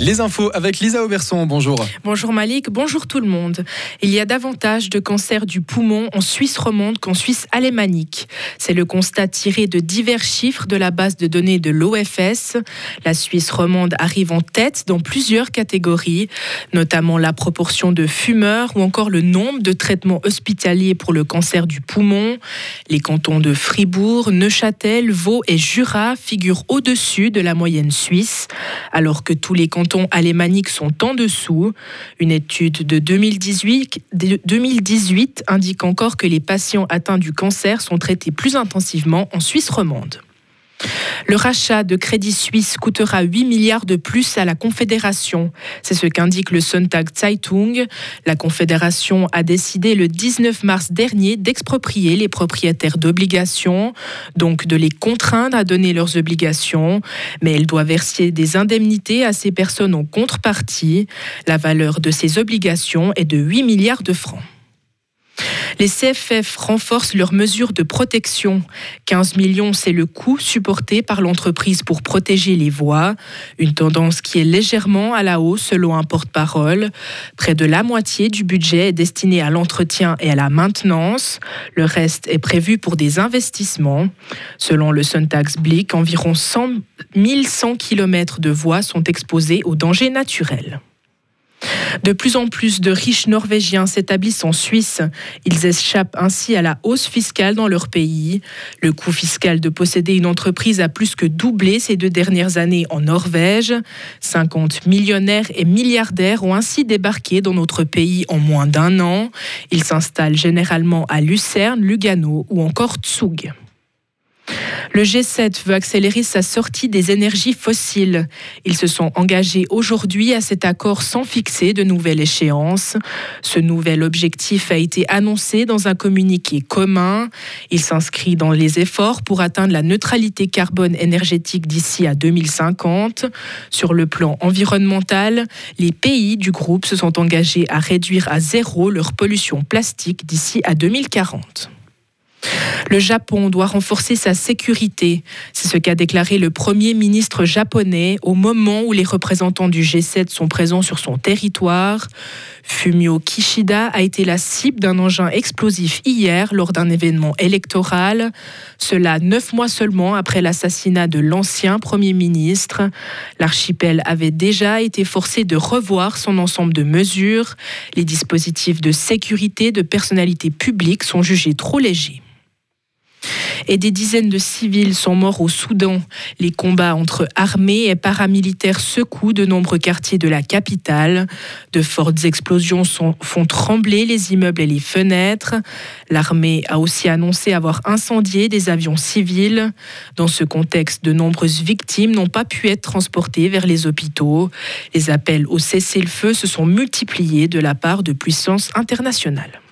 Les infos avec Lisa Auberson, bonjour. Bonjour Malik, bonjour tout le monde. Il y a davantage de cancers du poumon en Suisse romande qu'en Suisse alémanique. C'est le constat tiré de divers chiffres de la base de données de l'OFS. La Suisse romande arrive en tête dans plusieurs catégories, notamment la proportion de fumeurs ou encore le nombre de traitements hospitaliers pour le cancer du poumon. Les cantons de Fribourg, Neuchâtel, Vaud et Jura figurent au-dessus de la moyenne suisse, alors que tous les cantons alémaniques sont en dessous. Une étude de 2018, 2018 indique encore que les patients atteints du cancer sont traités plus intensivement en Suisse romande. Le rachat de Crédit Suisse coûtera 8 milliards de plus à la Confédération. C'est ce qu'indique le Sonntag Zeitung. La Confédération a décidé le 19 mars dernier d'exproprier les propriétaires d'obligations, donc de les contraindre à donner leurs obligations, mais elle doit verser des indemnités à ces personnes en contrepartie. La valeur de ces obligations est de 8 milliards de francs. Les CFF renforcent leurs mesures de protection. 15 millions, c'est le coût supporté par l'entreprise pour protéger les voies, une tendance qui est légèrement à la hausse selon un porte-parole. Près de la moitié du budget est destiné à l'entretien et à la maintenance. Le reste est prévu pour des investissements. Selon le Suntax Blick, environ 100, 1100 km de voies sont exposées aux dangers naturels. De plus en plus de riches Norvégiens s'établissent en Suisse. Ils échappent ainsi à la hausse fiscale dans leur pays. Le coût fiscal de posséder une entreprise a plus que doublé ces deux dernières années en Norvège. 50 millionnaires et milliardaires ont ainsi débarqué dans notre pays en moins d'un an. Ils s'installent généralement à Lucerne, Lugano ou encore Zug. Le G7 veut accélérer sa sortie des énergies fossiles. Ils se sont engagés aujourd'hui à cet accord sans fixer de nouvelles échéances. Ce nouvel objectif a été annoncé dans un communiqué commun. Il s'inscrit dans les efforts pour atteindre la neutralité carbone énergétique d'ici à 2050. Sur le plan environnemental, les pays du groupe se sont engagés à réduire à zéro leur pollution plastique d'ici à 2040. Le Japon doit renforcer sa sécurité. C'est ce qu'a déclaré le Premier ministre japonais au moment où les représentants du G7 sont présents sur son territoire. Fumio Kishida a été la cible d'un engin explosif hier lors d'un événement électoral. Cela neuf mois seulement après l'assassinat de l'ancien Premier ministre. L'archipel avait déjà été forcé de revoir son ensemble de mesures. Les dispositifs de sécurité de personnalités publiques sont jugés trop légers et des dizaines de civils sont morts au Soudan. Les combats entre armées et paramilitaires secouent de nombreux quartiers de la capitale. De fortes explosions font trembler les immeubles et les fenêtres. L'armée a aussi annoncé avoir incendié des avions civils. Dans ce contexte, de nombreuses victimes n'ont pas pu être transportées vers les hôpitaux. Les appels au cessez-le-feu se sont multipliés de la part de puissances internationales.